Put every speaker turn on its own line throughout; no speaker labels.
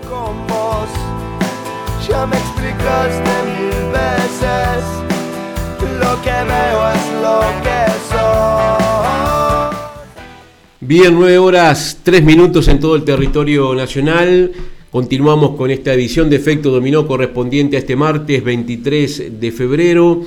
Con vos, ya me explicaste mil veces, lo que veo es lo que soy.
Bien, nueve horas, tres minutos en todo el territorio nacional. Continuamos con esta edición de Efecto Dominó correspondiente a este martes 23 de febrero.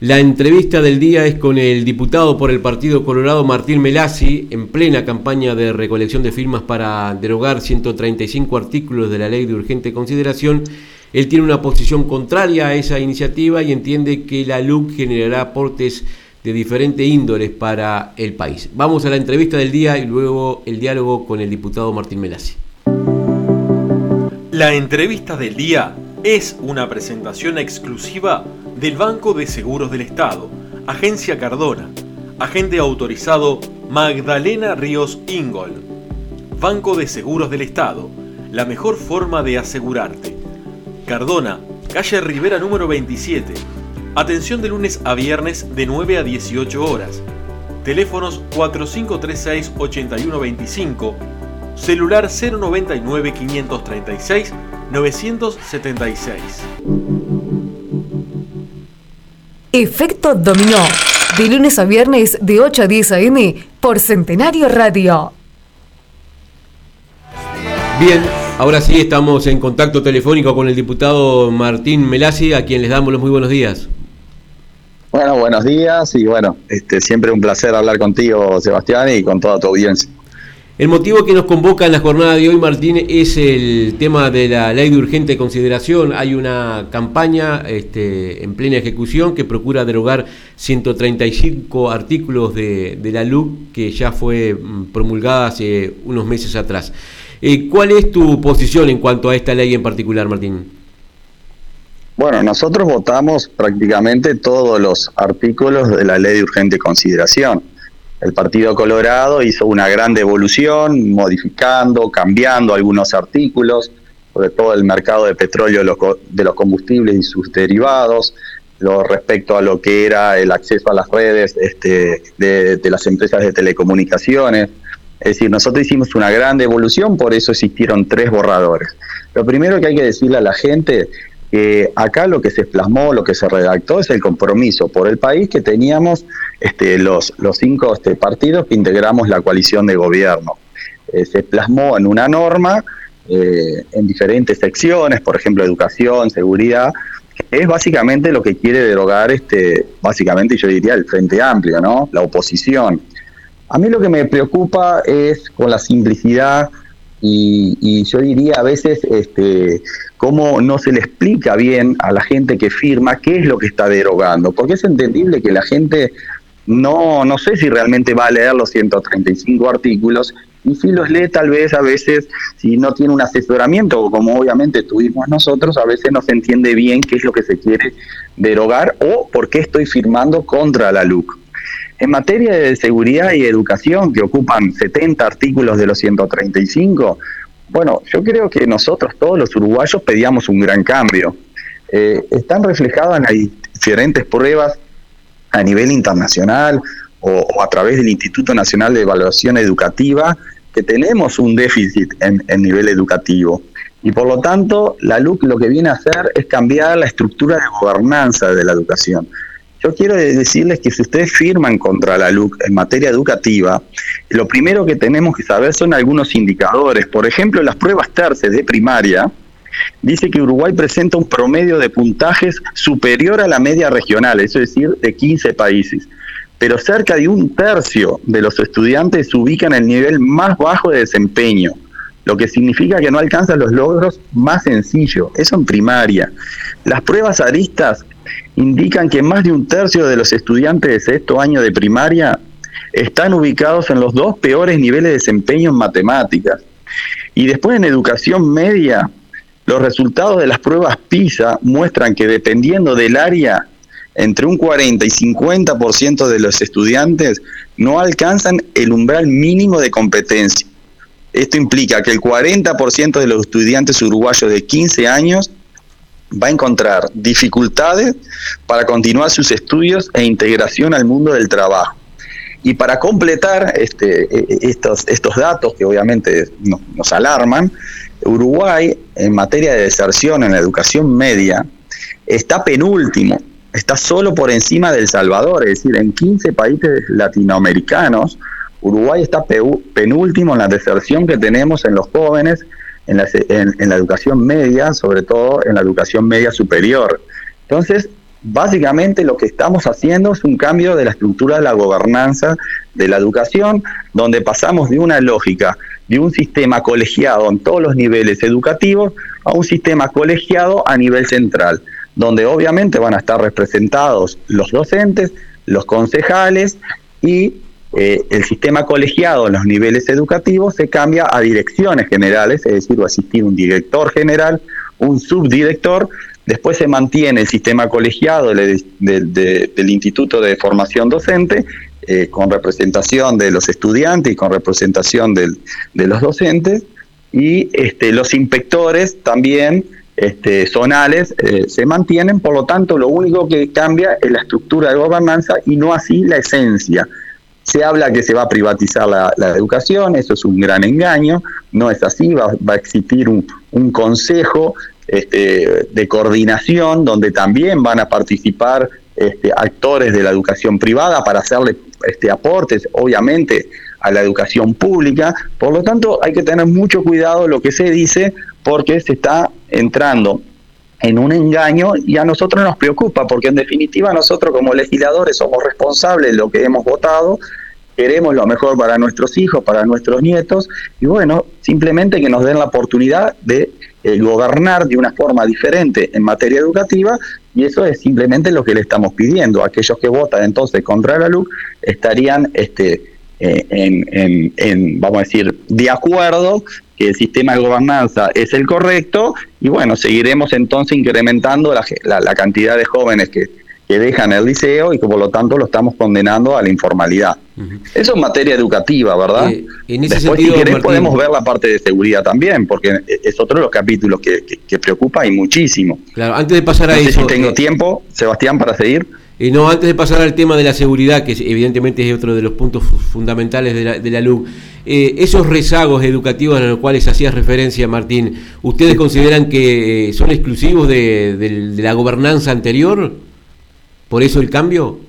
La entrevista del día es con el diputado por el Partido Colorado Martín Melasi, en plena campaña de recolección de firmas para derogar 135 artículos de la ley de urgente consideración. Él tiene una posición contraria a esa iniciativa y entiende que la LUC generará aportes de diferentes índoles para el país. Vamos a la entrevista del día y luego el diálogo con el diputado Martín Melasi.
La entrevista del día es una presentación exclusiva del Banco de Seguros del Estado, Agencia Cardona, agente autorizado Magdalena Ríos Ingol. Banco de Seguros del Estado, la mejor forma de asegurarte. Cardona, calle Rivera número 27. Atención de lunes a viernes de 9 a 18 horas. Teléfonos 4536-8125, celular 099 536 976.
Efecto Dominó. De lunes a viernes de 8 a 10 a.m. por Centenario Radio.
Bien, ahora sí estamos en contacto telefónico con el diputado Martín Melasi, a quien les damos los muy buenos días.
Bueno, buenos días y bueno, este, siempre un placer hablar contigo, Sebastián, y con toda tu audiencia.
El motivo que nos convoca en la jornada de hoy, Martín, es el tema de la ley de urgente consideración. Hay una campaña este, en plena ejecución que procura derogar 135 artículos de, la LUC que ya fue mm, promulgada hace unos meses atrás. Eh, ¿Cuál es tu posición en cuanto a esta ley en particular, Martín?
Bueno, nosotros votamos prácticamente todos los artículos de la ley de urgente consideración el Partido Colorado hizo una gran devolución, modificando, cambiando algunos artículos, sobre todo el mercado de petróleo de los combustibles y sus derivados, lo respecto a lo que era el acceso a las redes este, de, de las empresas de telecomunicaciones. Es decir, nosotros hicimos una gran devolución, por eso existieron tres borradores. Lo primero que hay que decirle a la gente acá lo que se plasmó, lo que se redactó es el compromiso por el país que teníamos este, los, los cinco este, partidos que integramos la coalición de gobierno. Eh, se plasmó en una norma eh, en diferentes secciones, por ejemplo, educación, seguridad, que es básicamente lo que quiere derogar, este, básicamente yo diría el Frente Amplio, ¿no? la oposición. A mí lo que me preocupa es con la simplicidad y, yo diría a veces este, cómo no se le explica bien a la gente que firma qué es lo que está derogando, porque es entendible que la gente no, no sé si realmente va a leer los 135 artículos y si los lee tal vez a veces, si no tiene un asesoramiento, como obviamente tuvimos nosotros, a veces no se entiende bien qué es lo que se quiere derogar o por qué estoy firmando contra la LUC. En materia de seguridad y educación, que ocupan 70 artículos de los 135, bueno, yo creo que nosotros, todos los uruguayos, pedíamos un gran cambio. Eh, están reflejadas en las diferentes pruebas a nivel internacional o, a través del Instituto Nacional de Evaluación Educativa que tenemos un déficit en, en nivel educativo. Y por lo tanto, la LUC lo que viene a hacer es cambiar la estructura de gobernanza de la educación. Yo quiero decirles que si ustedes firman contra la LUC en materia educativa, lo primero que tenemos que saber son algunos indicadores. Por ejemplo, las pruebas terces de primaria, dice que Uruguay presenta un promedio de puntajes superior a la media regional, es decir, de 15 países. Pero cerca de un tercio de los estudiantes se ubican en el nivel más bajo de desempeño, lo que significa que no alcanzan los logros más sencillos, eso en primaria. Las pruebas aristas indican que más de un tercio de los estudiantes de sexto año de primaria están ubicados en los dos peores niveles de desempeño en matemáticas. Y después en educación media, los resultados de las pruebas PISA muestran que dependiendo del área, entre un 40 y 50% de los estudiantes no alcanzan el umbral mínimo de competencia. Esto implica que el 40% de los estudiantes uruguayos de 15 años va a encontrar dificultades para continuar sus estudios e integración al mundo del trabajo. Y para completar este, e, e, estos, estos datos que obviamente nos, alarman, Uruguay, en materia de deserción en la educación media, está penúltimo, está solo por encima del Salvador, es decir, en 15 países latinoamericanos, Uruguay está penúltimo en la deserción que tenemos en los jóvenes, en la, en la educación media, sobre todo en la educación media superior. Entonces, básicamente lo que estamos haciendo es un cambio de la estructura de la gobernanza de la educación, donde pasamos de una lógica de un sistema colegiado en todos los niveles educativos a un sistema colegiado a nivel central, donde obviamente van a estar representados los docentes, los concejales y eh, el sistema colegiado en los niveles educativos se cambia a direcciones generales, es decir, va a un director general, un subdirector, después se mantiene el sistema colegiado del Instituto de Formación Docente eh, con representación de los estudiantes y con representación de los docentes, y este, los inspectores también este, zonales eh, se mantienen, por lo tanto lo único que cambia es la estructura de gobernanza y no así la esencia. Se habla que se va a privatizar la, educación, eso es un gran engaño, no es así, va, a existir un, consejo este, de coordinación donde también van a participar este, actores de la educación privada para hacerle este, aportes, obviamente, a la educación pública. Por lo tanto, hay que tener mucho cuidado lo que se dice porque se está entrando en un engaño y a nosotros nos preocupa porque en definitiva nosotros como legisladores somos responsables de lo que hemos votado, queremos lo mejor para nuestros hijos, para nuestros nietos y bueno, simplemente que nos den la oportunidad de eh, gobernar de una forma diferente en materia educativa y eso es simplemente lo que le estamos pidiendo. Aquellos que votan entonces contra la luz estarían este, eh, en, en, vamos a decir, de acuerdo que el sistema de gobernanza es el correcto y bueno, seguiremos entonces incrementando la, la, cantidad de jóvenes que, que, dejan el liceo y que por lo tanto lo estamos condenando a la informalidad. Eso es materia educativa, ¿verdad? Eh, en ese Después, sentido, si querés, podemos ver la parte de seguridad también, porque es otro de los capítulos que, que, preocupa y muchísimo.
Claro, antes de pasar a eso...
si tengo eh, tiempo, Sebastián, para seguir.
No, antes de pasar al tema de la seguridad, que evidentemente es otro de los puntos fundamentales de la, de la LUC, eh, esos rezagos educativos a los cuales hacías referencia, Martín, ¿ustedes consideran que eh, son exclusivos de, la gobernanza anterior? ¿Por eso el cambio?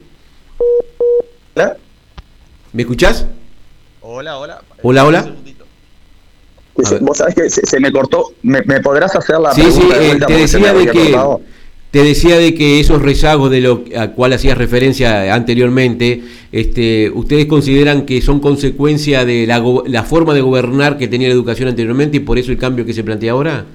¿Hola?
¿Me escuchás?
Hola, hola.
Hola, hola.
Vos sabés que se, me cortó. ¿Me, podrás hacer la
sí, pregunta? Sí, sí, eh, te decía de que... Te decía de que esos rezagos de lo a cual hacías referencia anteriormente, este, ¿ustedes consideran que son consecuencia de la, la forma de gobernar que tenía la educación anteriormente y por eso el cambio que se plantea ahora?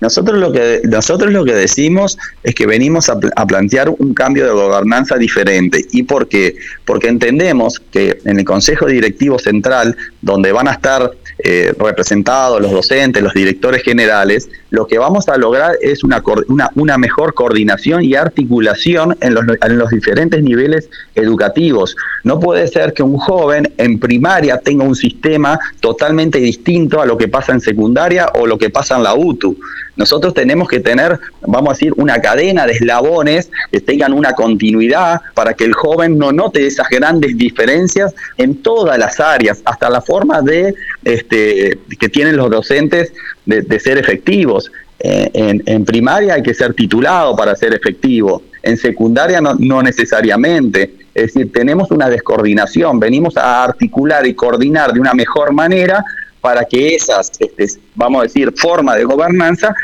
Nosotros lo que nosotros lo que decimos es que venimos a, plantear un cambio de gobernanza diferente. ¿Y por qué? Porque entendemos que en el Consejo Directivo Central, donde van a estar eh, representados los docentes, los directores generales, lo que vamos a lograr es una, una, una mejor coordinación y articulación en los, en los diferentes niveles educativos. No puede ser que un joven en primaria tenga un sistema totalmente distinto a lo que pasa en secundaria o lo que pasa en la UTU. Nosotros tenemos que tener, vamos a decir, una cadena de eslabones que tengan una continuidad para que el joven no note esas grandes diferencias en todas las áreas, hasta la forma de este, que tienen los docentes de, ser efectivos. Eh, en, primaria hay que ser titulado para ser efectivo, en secundaria no, no necesariamente. Es decir, tenemos una descoordinación, venimos a articular y coordinar de una mejor manera para que esas, este, vamos a decir, formas de gobernanza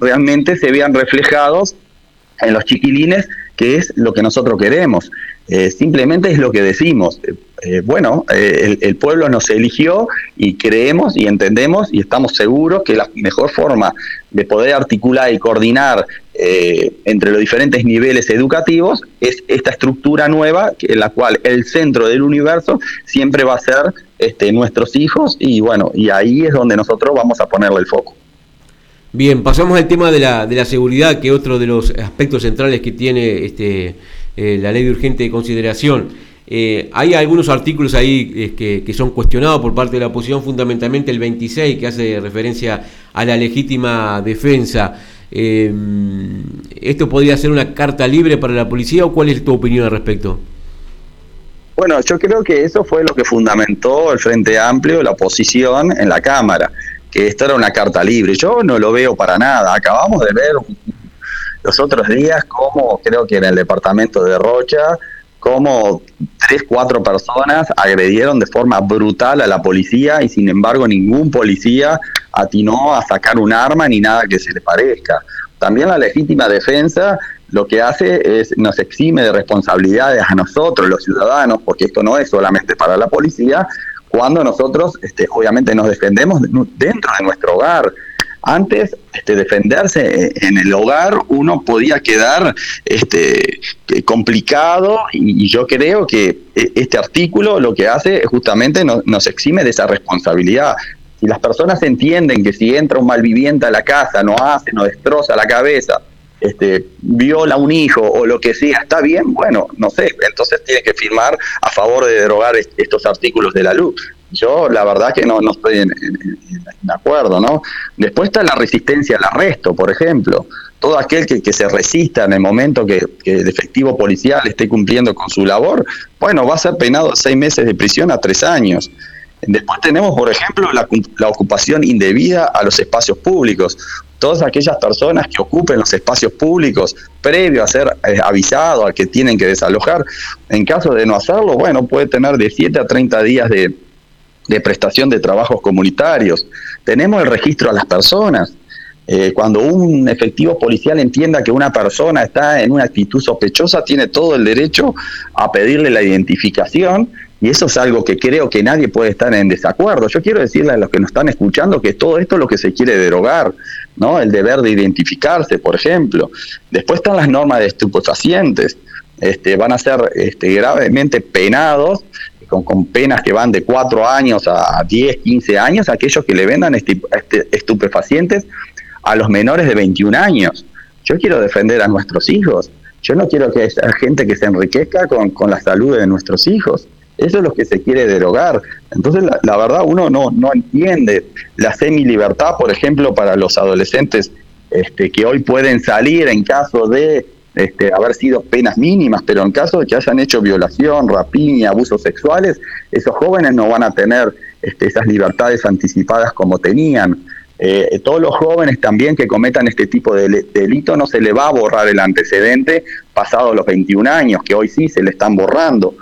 realmente se vean reflejados en los chiquilines, que es lo que nosotros queremos. Eh, simplemente es lo que decimos. Eh, eh, bueno, el, pueblo nos eligió y creemos y entendemos y estamos seguros que la mejor forma de poder articular y coordinar entre los diferentes niveles educativos es esta estructura nueva en la cual el centro del universo siempre va a ser este, nuestros hijos y bueno, y ahí es donde nosotros vamos a ponerle el foco.
Bien, pasamos al tema de la, de la seguridad, que otro de los aspectos centrales que tiene este, eh, la ley de urgente consideración. Eh, hay algunos artículos ahí eh, que, son cuestionados por parte de la oposición, fundamentalmente el 26, que hace referencia a la legítima defensa. ¿Esto podría ser una carta libre para la policía o cuál es tu opinión al respecto?
Bueno, yo creo que eso fue lo que fundamentó el Frente Amplio, la oposición en la Cámara, que esta era una carta libre. Yo no lo veo para nada. Acabamos de ver los otros días cómo creo que en el departamento de Rocha, cómo tres, cuatro personas agredieron de forma brutal a la policía y sin embargo ningún policía atinó a sacar un arma ni nada que se le parezca. También la legítima defensa lo que hace es nos exime de responsabilidades a nosotros, los ciudadanos, porque esto no es solamente para la policía, cuando nosotros este, obviamente nos defendemos dentro de nuestro hogar. Antes, este, defenderse en el hogar, uno podía quedar este, complicado y, yo creo que e, este artículo lo que hace es justamente nos exime de esa responsabilidad. Si las personas entienden que si entra un malviviente a la casa, no hace, no destroza la cabeza, este, viola un hijo o lo que sea, está bien, bueno, no sé, entonces tiene que firmar a favor de derogar estos artículos de la luz. Yo la verdad que no, no estoy en, acuerdo, ¿no? Después está la resistencia al arresto, por ejemplo. Todo aquel que, que se resista en el momento que, que, el efectivo policial esté cumpliendo con su labor, bueno, va a ser penado seis meses de prisión a tres años. Después tenemos, por ejemplo, la, la, ocupación indebida a los espacios públicos. Todas aquellas personas que ocupen los espacios públicos previo a ser eh, avisado a que tienen que desalojar, en caso de no hacerlo, bueno, puede tener de 7 a 30 días de, de prestación de trabajos comunitarios. Tenemos el registro a las personas. Eh, cuando un efectivo policial entienda que una persona está en una actitud sospechosa, tiene todo el derecho a pedirle la identificación y eso es algo que creo que nadie puede estar en desacuerdo. Yo quiero decirle a los que nos están escuchando que todo esto es lo que se quiere derogar, ¿no? El deber de identificarse, por ejemplo. Después están las normas de estupefacientes. Este, van a ser este, gravemente penados con, con, penas que van de 4 años a 10, 15 años, aquellos que le vendan este, estupefacientes a los menores de 21 años. Yo quiero defender a nuestros hijos. Yo no quiero que haya gente que se enriquezca con, con la salud de nuestros hijos. Eso es lo que se quiere derogar. Entonces, la, verdad, uno no, no entiende la semi-libertad, por ejemplo, para los adolescentes este, que hoy pueden salir en caso de este, haber sido penas mínimas, pero en caso de que hayan hecho violación, rapiña, abusos sexuales, esos jóvenes no van a tener este, esas libertades anticipadas como tenían. Eh, todos los jóvenes también que cometan este tipo de delito no se le va a borrar el antecedente pasado los 21 años, que hoy sí se le están borrando.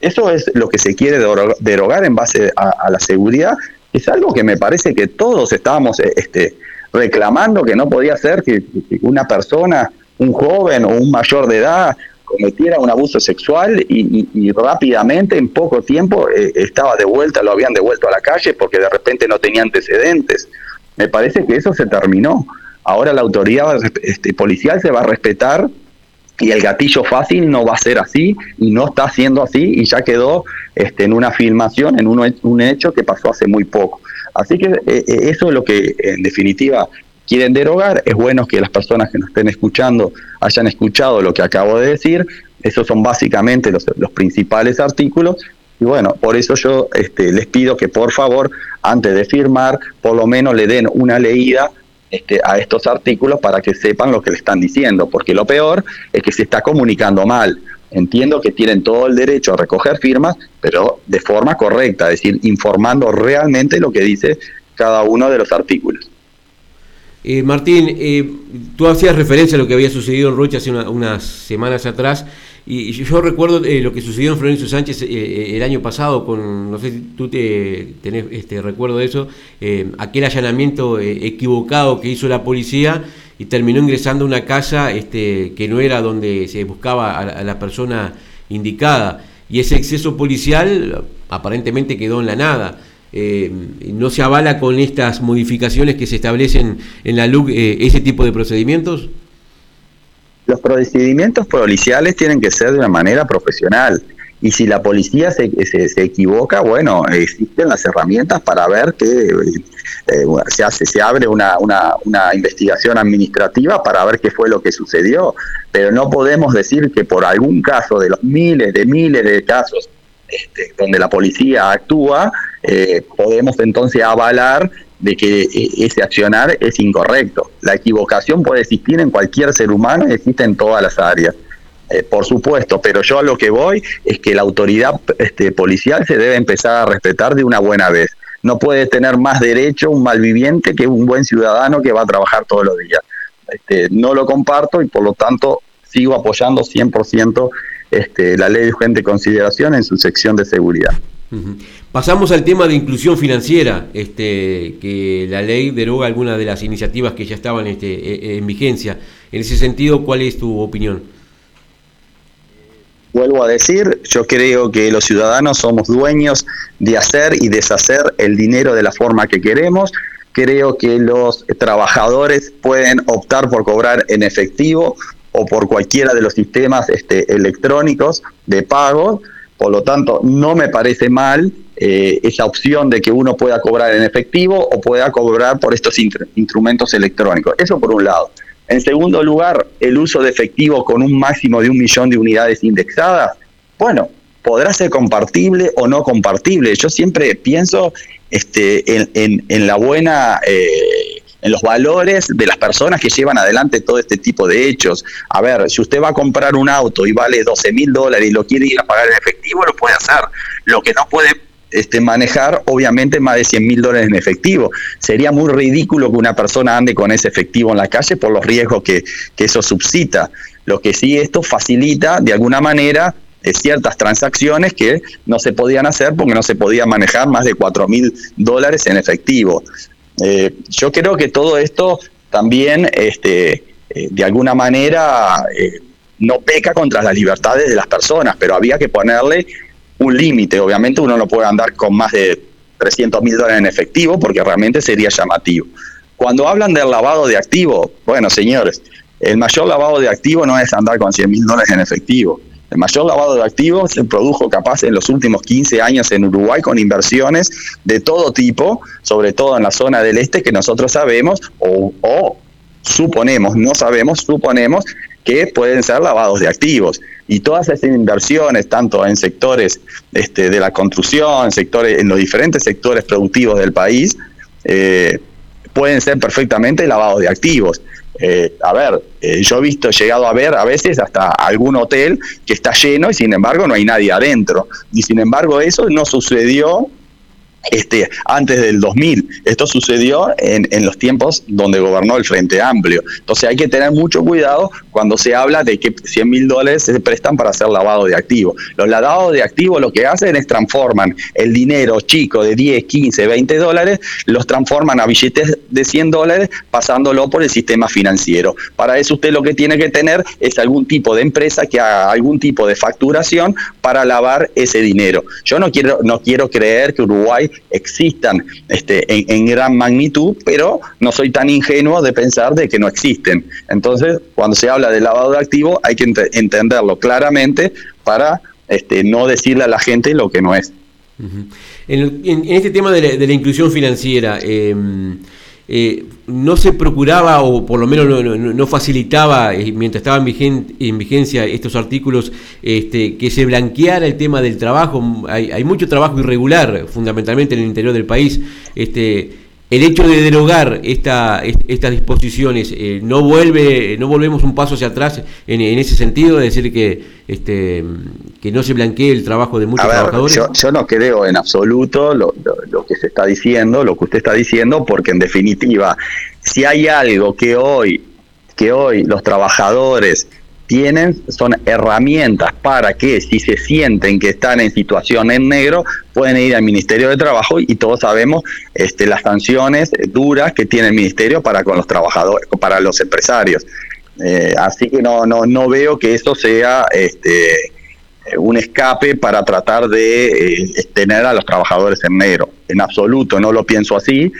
Eso es lo que se quiere derogar en base a, la seguridad. Es algo que me parece que todos estábamos este, reclamando que no podía ser que una persona un joven o un mayor de edad cometiera un abuso sexual y, rápidamente, en poco tiempo, eh, estaba de vuelta, lo habían devuelto a la calle porque de repente no tenía antecedentes. Me parece que eso se terminó. Ahora la autoridad este, policial se va a respetar y el gatillo fácil no va a ser así y no está siendo así y ya quedó este, en una filmación, en un, un hecho que pasó hace muy poco. Así que eh, eh, eso es lo que en definitiva quieren derogar. Es bueno que las personas que nos estén escuchando hayan escuchado lo que acabo de decir. Esos son básicamente los, principales artículos. Y bueno, por eso yo este, les pido que por favor, antes de firmar, por lo menos le den una leída este, a estos artículos para que sepan lo que le están diciendo, porque lo peor es que se está comunicando mal. Entiendo que tienen todo el derecho a recoger firmas, pero de forma correcta, es decir, informando realmente lo que dice cada uno de los artículos.
Eh, Martín, eh, tú hacías referencia a lo que había sucedido en Rocha hace unas semanas atrás, y, yo recuerdo eh, lo que sucedió en Florencio Sánchez el año pasado, con no sé si tú te, tenés este recuerdo de eso, aquel allanamiento equivocado que hizo la policía y terminó ingresando a una casa este, que no era donde se buscaba a la persona indicada, y ese exceso policial aparentemente quedó en la nada. Eh, no se avala con estas modificaciones que se establecen en la LUC eh, ese tipo de procedimientos?
Los procedimientos policiales tienen que ser de una manera profesional. Y si la policía se, se, equivoca, bueno, existen las herramientas para ver que eh, se hace, se abre una, una, una, investigación administrativa para ver qué fue lo que sucedió. Pero no podemos decir que por algún caso de los miles de miles de casos este, donde la policía actúa, eh, podemos entonces avalar de que eh, ese accionar es incorrecto. La equivocación puede existir en cualquier ser humano y existe en todas las áreas. eh, por supuesto, pero yo a lo que voy es que la autoridad este, policial se debe empezar a respetar de una buena vez. No puede tener más derecho un malviviente que un buen ciudadano que va a trabajar todos los días. Este, no lo comparto y por lo tanto sigo apoyando 100% este, la ley de urgente consideración en su sección de seguridad.
Pasamos al tema de inclusión financiera, este, que la ley deroga algunas de las iniciativas que ya estaban este, e, e, en vigencia. En ese sentido, ¿cuál es tu opinión?
Vuelvo a decir, yo creo que los ciudadanos somos dueños de hacer y deshacer el dinero de la forma que queremos. Creo que los trabajadores pueden optar por cobrar en efectivo o por cualquiera de los sistemas este, electrónicos de pago. Por lo tanto, no me parece mal eh, esa opción de que uno pueda cobrar en efectivo o pueda cobrar por estos instrumentos electrónicos. Eso por un lado. En segundo lugar, el uso de efectivo con un máximo de un millón de unidades indexadas. Bueno, podrá ser compartible o no compartible. Yo siempre pienso este, en, la buena, eh, en los valores de las personas que llevan adelante todo este tipo de hechos. A ver, si usted va a comprar un auto y vale 12 mil dólares y lo quiere ir a pagar en efectivo, lo puede hacer. Lo que no puede este, manejar, obviamente, más de 100 mil dólares en efectivo. Sería muy ridículo que una persona ande con ese efectivo en la calle por los riesgos que, eso suscita. Lo que sí esto facilita, de alguna manera, eh, ciertas transacciones que no se podían hacer porque no se podía manejar más de 4 mil dólares en efectivo. Eh, yo creo que todo esto también, este, eh, de alguna manera, no peca contra las libertades de las personas, pero había que ponerle un límite. Obviamente uno no puede andar con más de 300 mil dólares en efectivo porque realmente sería llamativo. Cuando hablan del lavado de activo, bueno, señores, el mayor lavado de activo no es andar con 100 mil dólares en efectivo. El mayor lavado de activos se produjo capaz en los últimos 15 años en Uruguay con inversiones de todo tipo, sobre todo en la zona del este que nosotros sabemos o, suponemos, no sabemos, suponemos que pueden ser lavados de activos. Y todas esas inversiones, tanto en sectores este, de la construcción, sectores, en los diferentes sectores productivos del país, eh, pueden ser perfectamente lavados de activos. Eh, a ver, eh, yo he visto, llegado a ver a veces hasta algún hotel que está lleno y sin embargo no hay nadie adentro. Y sin embargo eso no sucedió este, antes del 2000. Esto sucedió en, en, los tiempos donde gobernó el Frente Amplio. Entonces hay que tener mucho cuidado cuando se habla de que 100 mil dólares se prestan para hacer lavado de activos. Los lavados de activos lo que hacen es transforman el dinero chico de 10, 15, 20 dólares, los transforman a billetes de 100 dólares pasándolo por el sistema financiero. Para eso usted lo que tiene que tener es algún tipo de empresa que haga algún tipo de facturación para lavar ese dinero. Yo no quiero, no quiero creer que Uruguay existan este, en, gran magnitud, pero no soy tan ingenuo de pensar de que no existen. Entonces, cuando se habla de lavado de activos, hay que entenderlo claramente para este, no decirle a la gente lo que no es.
en, este tema de la, inclusión financiera, em, eh, no se procuraba o por lo menos no, facilitaba, eh, mientras estaban en, vigencia estos artículos, este, que se blanqueara el tema del trabajo. Hay, hay, mucho trabajo irregular, fundamentalmente en el interior del país. Este, el hecho de derogar esta, estas disposiciones eh, no vuelve no volvemos un paso hacia atrás en, ese sentido es decir que este que no se blanquee el trabajo de muchos trabajadores.
yo, no creo en absoluto lo, que se está diciendo lo que usted está diciendo porque en definitiva si hay algo que hoy que hoy los trabajadores tienen son herramientas para que si se sienten que están en situación en negro, pueden ir al Ministerio de Trabajo y todos sabemos este, las sanciones duras que tiene el Ministerio para con los trabajadores, para los empresarios. Eh, así que no, no, no veo que eso sea este, un escape para tratar de eh, tener a los trabajadores en negro. En absoluto, no lo pienso así.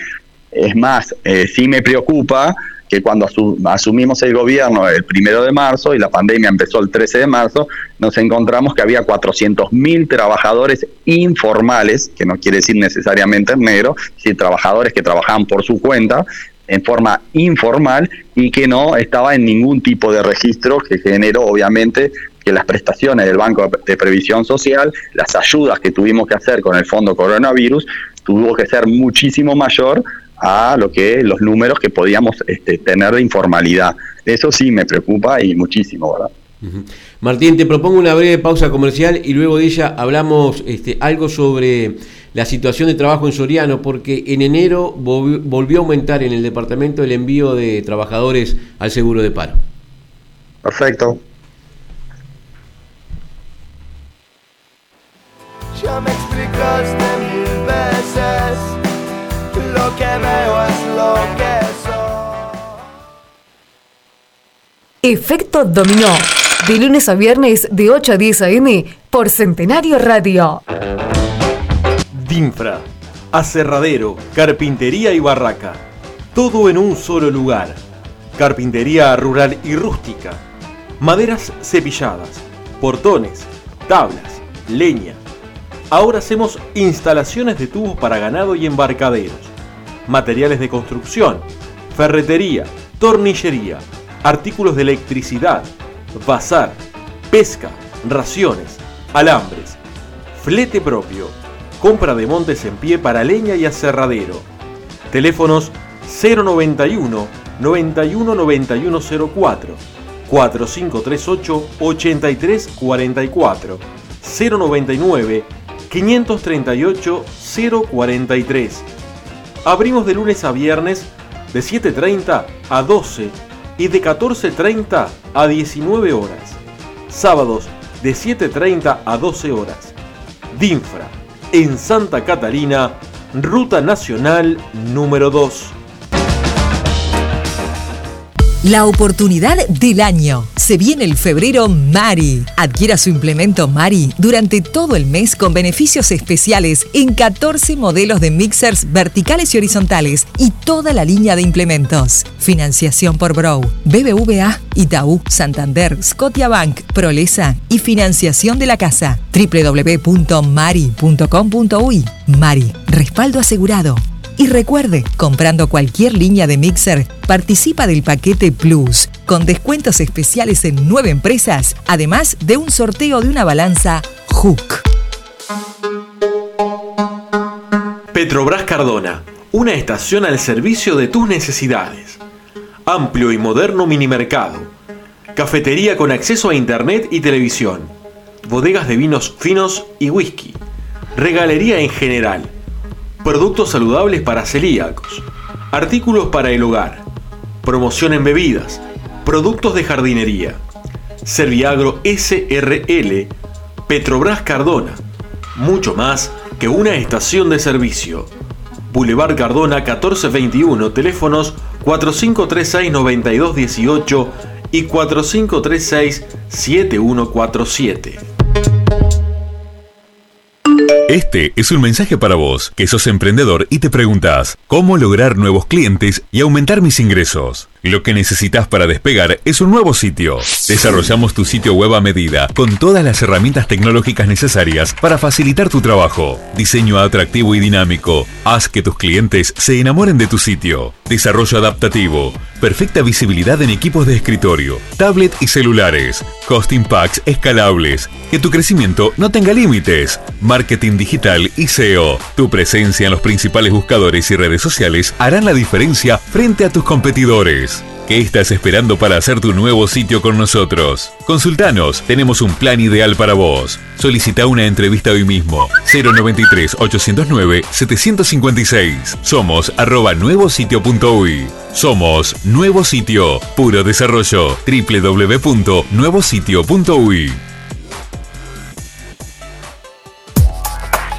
Es más, eh, sí me preocupa que cuando asumimos el gobierno el primero de marzo y la pandemia empezó el 13 de marzo, nos encontramos que había 400.000 trabajadores informales, que no quiere decir necesariamente en negro, sino trabajadores que trabajaban por su cuenta en forma informal y que no estaba en ningún tipo de registro que generó obviamente que las prestaciones del Banco de Previsión Social, las ayudas que tuvimos que hacer con el Fondo Coronavirus, tuvo que ser muchísimo mayor a lo que los números que podíamos este, tener de informalidad. Eso sí me preocupa y muchísimo, ¿verdad?
Martín, te propongo una breve pausa comercial y luego de ella hablamos este, algo sobre la situación de trabajo en Soriano, porque en enero volvió a aumentar en el departamento el envío de trabajadores al seguro de paro.
Perfecto.
Ya me explicaste mil veces, lo que veo es lo que soy.
Efecto Dominó, de lunes a viernes de 8 a 10 a.m. por Centenario Radio.
Dinfra, aserradero, carpintería y barraca. Todo en un solo lugar. Carpintería rural y rústica. Maderas cepilladas, portones, tablas, leña. Ahora hacemos instalaciones de tubos para ganado y embarcaderos. Materiales de construcción, ferretería, tornillería, artículos de electricidad, bazar, pesca, raciones, alambres, flete propio, compra de montes en pie para leña y aserradero. Teléfonos 091 91 9104 4538 8344 099 538 043. Abrimos de lunes a viernes de 7.30 a 12 y de 14.30 a 19 horas. Sábados de 7.30 a 12 horas. DINFRA, en Santa Catarina, Ruta Nacional número 2.
La oportunidad del año. Se viene el febrero Mari. Adquiera su implemento Mari durante todo el mes con beneficios especiales en 14 modelos de mixers verticales y horizontales y toda la línea de implementos. Financiación por Brow, BBVA, Itaú, Santander, Scotiabank, Prolesa y financiación de la casa. www.mari.com.uy. Mari, respaldo asegurado. Y recuerde, comprando cualquier línea de mixer, participa del paquete Plus, con descuentos especiales en nueve empresas, además de un sorteo de una balanza Hook.
Petrobras Cardona, una estación al servicio de tus necesidades. Amplio y moderno minimercado. Cafetería con acceso a internet y televisión. Bodegas de vinos finos y whisky. Regalería en general productos saludables para celíacos, artículos para el hogar, promoción en bebidas, productos de jardinería, Serviagro SRL, Petrobras Cardona, mucho más que una estación de servicio. Boulevard Cardona 1421, teléfonos 4536-9218 y 4536-7147.
Este es un mensaje para vos, que sos emprendedor y te preguntas, ¿cómo lograr nuevos clientes y aumentar mis ingresos? Lo que necesitas para despegar es un nuevo sitio. Desarrollamos tu sitio web a medida, con todas las herramientas tecnológicas necesarias para facilitar tu trabajo. Diseño atractivo y dinámico. Haz que tus clientes se enamoren de tu sitio. Desarrollo adaptativo. Perfecta visibilidad en equipos de escritorio, tablet y celulares. Hosting packs escalables. Que tu crecimiento no tenga límites. Marketing digital y SEO. Tu presencia en los principales buscadores y redes sociales harán la diferencia frente a tus competidores. ¿Qué estás esperando para hacer tu nuevo sitio con nosotros? Consultanos, tenemos un plan ideal para vos. Solicita una entrevista hoy mismo. 093 809 756. Somos arroba nuevositio.uy. Somos Nuevo Sitio, puro desarrollo. www.nuevositio.uy.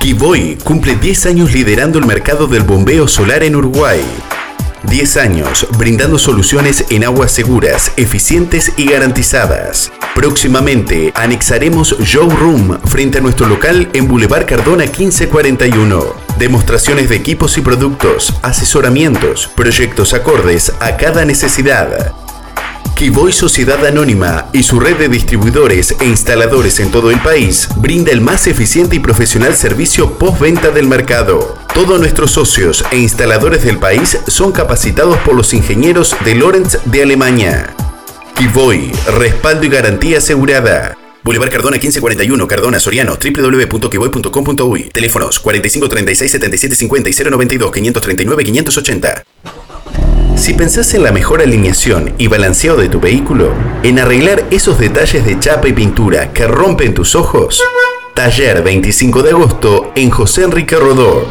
Kiboy cumple 10 años liderando el mercado del bombeo solar en Uruguay 10 años brindando soluciones en aguas seguras, eficientes y garantizadas. Próximamente anexaremos Showroom frente a nuestro local en Boulevard Cardona 1541. Demostraciones de equipos y productos, asesoramientos, proyectos acordes a cada necesidad. Kiboy Sociedad Anónima y su red de distribuidores e instaladores en todo el país brinda el más eficiente y profesional servicio postventa del mercado. Todos nuestros socios e instaladores del país son capacitados por los ingenieros de Lorenz de Alemania. Kiboy, respaldo y garantía asegurada. Boulevard Cardona 1541, Cardona, Soriano, www.kiboy.com.uy. Teléfonos 4536 7750 y 092 539 580. Si pensás en la mejor alineación y balanceado de tu vehículo, en arreglar esos detalles de chapa y pintura que rompen tus ojos, Taller 25 de agosto en José Enrique Rodó.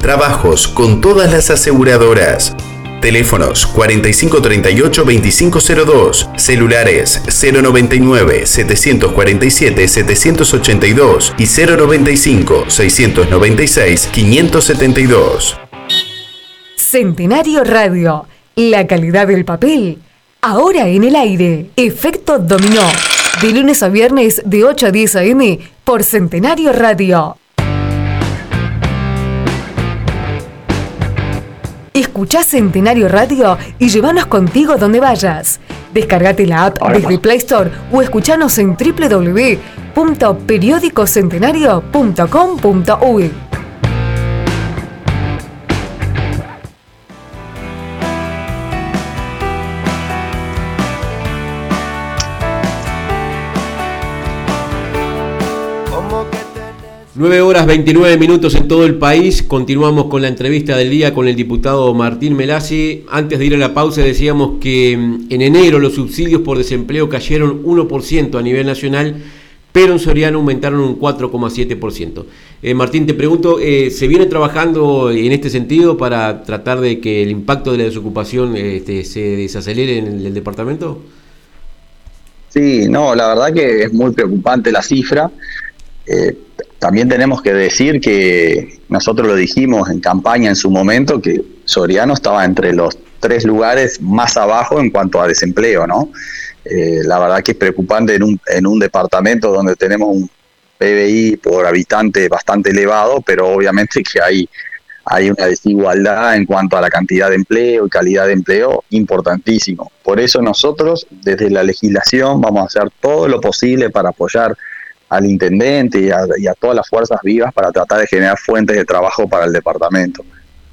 Trabajos con todas las aseguradoras. Teléfonos 4538-2502, celulares 099-747-782 y 095-696-572.
Centenario Radio, la calidad del papel, ahora en el aire. Efecto Dominó, de lunes a viernes de 8 a 10 a.m. por Centenario Radio. Escuchá Centenario Radio y llévanos contigo donde vayas. Descargate la app desde Play Store o escuchanos en www.periódicocentenario.com.uy.
9 horas 29 minutos en todo el país. Continuamos con la entrevista del día con el diputado Martín Melasi. Antes de ir a la pausa decíamos que mm, en enero los subsidios por desempleo cayeron 1% a nivel nacional, pero en Soriano aumentaron un 4,7%. Eh, Martín, te pregunto, eh, ¿se viene trabajando en este sentido para tratar de que el impacto de la desocupación este, se desacelere en el, el departamento?
Sí, no, la verdad que es muy preocupante la cifra. Eh, también tenemos que decir que nosotros lo dijimos en campaña en su momento, que Soriano estaba entre los tres lugares más abajo en cuanto a desempleo, ¿no? Eh, la verdad que es preocupante en un, en un departamento donde tenemos un PBI por habitante bastante elevado, pero obviamente que hay, hay una desigualdad en cuanto a la cantidad de empleo y calidad de empleo importantísimo. Por eso nosotros desde la legislación vamos a hacer todo lo posible para apoyar al intendente y a, y a todas las fuerzas vivas para tratar de generar fuentes de trabajo para el departamento.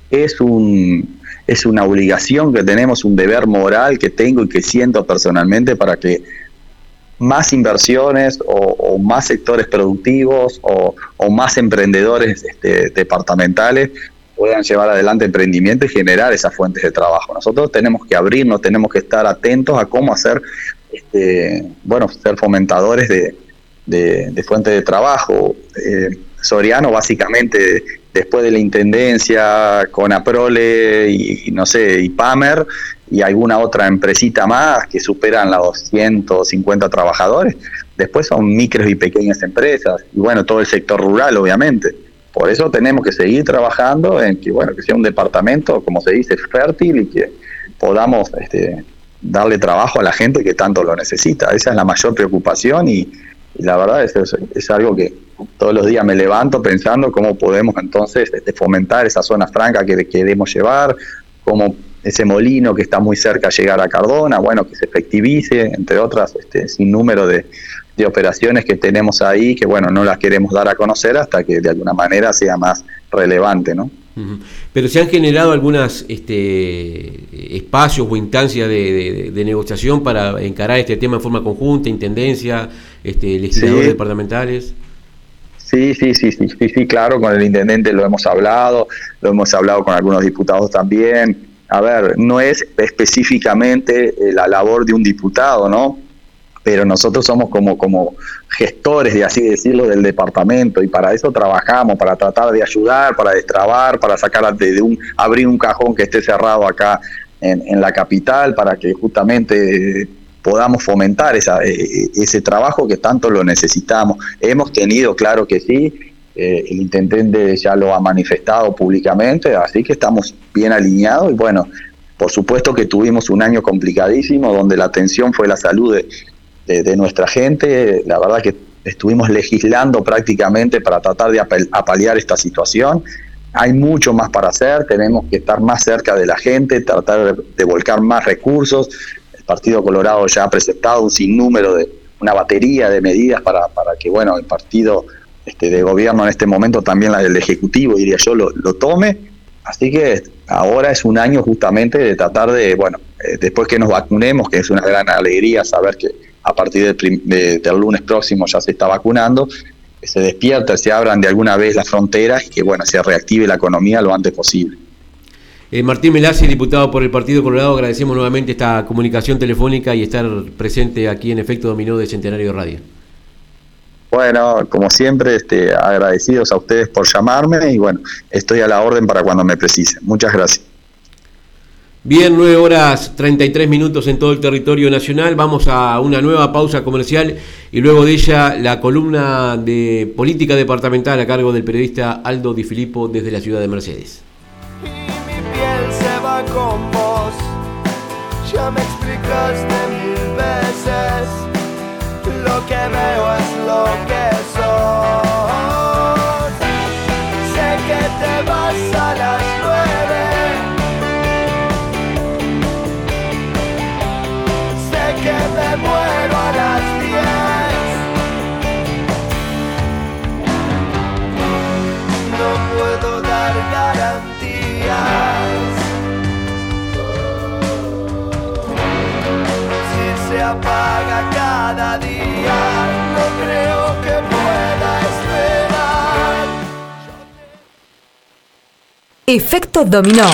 Es un es una obligación que tenemos, un deber moral que tengo y que siento personalmente para que más inversiones o, más sectores productivos o, o más emprendedores este, departamentales puedan llevar adelante emprendimiento y generar esas fuentes de trabajo. Nosotros tenemos que abrirnos, tenemos que estar atentos a cómo hacer, este, bueno, ser fomentadores de, de, de fuentes de trabajo. Eh, Soriano básicamente después de la intendencia con Aprole y, no sé, y Pamer y alguna otra empresita más que superan los 250 trabajadores, después son micros y pequeñas empresas y bueno, todo el sector rural obviamente. Por eso tenemos que seguir trabajando en que bueno, que sea un departamento, como se dice, fértil y que podamos este, darle trabajo a la gente que tanto lo necesita. Esa es la mayor preocupación y, y la verdad es, es, algo que todos los días me levanto pensando cómo podemos entonces este, fomentar esa zona franca que queremos llevar, cómo ese molino que está muy cerca llegar a Cardona, bueno, que se efectivice, entre otras, este, sin número de, de operaciones que tenemos ahí, que bueno, no las queremos dar a conocer hasta que de alguna manera sea más relevante, ¿no?
Pero se han generado algunos este, espacios o instancias de, de- de negociación para encarar este tema en forma conjunta, intendencia, este, legisladores
Sí.
departamentales.
Sí, sí, sí, sí, sí, sí, claro, con el intendente lo hemos hablado, lo hemos hablado con algunos diputados también. A ver, no es específicamente eh, la labor de un diputado, ¿no? Pero nosotros somos como, como gestores, de así decirlo, del departamento y para eso trabajamos, para tratar de ayudar, para destrabar, para sacar de, un, abrir un cajón que esté cerrado acá en, en la capital, para que justamente podamos fomentar esa, eh, ese trabajo que tanto lo necesitamos. Hemos tenido, claro que sí, eh, el intendente ya lo ha manifestado públicamente, así que estamos bien alineados y bueno, por supuesto que tuvimos un año complicadísimo donde la atención fue la salud de, de, nuestra gente, la verdad que estuvimos legislando prácticamente para tratar de apal- apalear esta situación. Hay mucho más para hacer, tenemos que estar más cerca de la gente, tratar de, de volcar más recursos. El Partido Colorado ya ha presentado un sinnúmero de una batería de medidas para, para que bueno el partido este, de gobierno en este momento, también la del Ejecutivo, diría yo, lo, lo tome. Así que ahora es un año justamente de tratar de, bueno, eh, después que nos vacunemos, que es una gran alegría saber que a partir del, prim- de- del lunes próximo ya se está vacunando, que se despierta, se abran de alguna vez las fronteras y que, bueno, se reactive la economía lo antes posible.
Eh, Martín Melasi, diputado por el Partido Colorado, agradecemos nuevamente esta comunicación telefónica y estar presente aquí en Efecto Dominó de Centenario Radio.
Bueno, como siempre, este, agradecidos a ustedes por llamarme y bueno, estoy a la orden para cuando me precisen. Muchas gracias.
Bien, 9 horas 33 minutos en todo el territorio nacional. Vamos a una nueva pausa comercial y luego de ella la columna de política departamental a cargo del periodista Aldo Di Filippo desde la ciudad de Mercedes.
Y mi piel se va con vos. Ya me explicaste mil veces. Lo que veo es lo que apaga cada día, no creo que pueda esperar.
Efecto Dominó.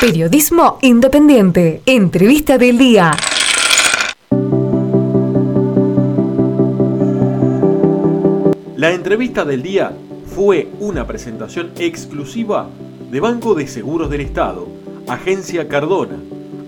Periodismo independiente. Entrevista del día.
La entrevista del día fue una presentación exclusiva de Banco de Seguros del Estado, Agencia Cardona,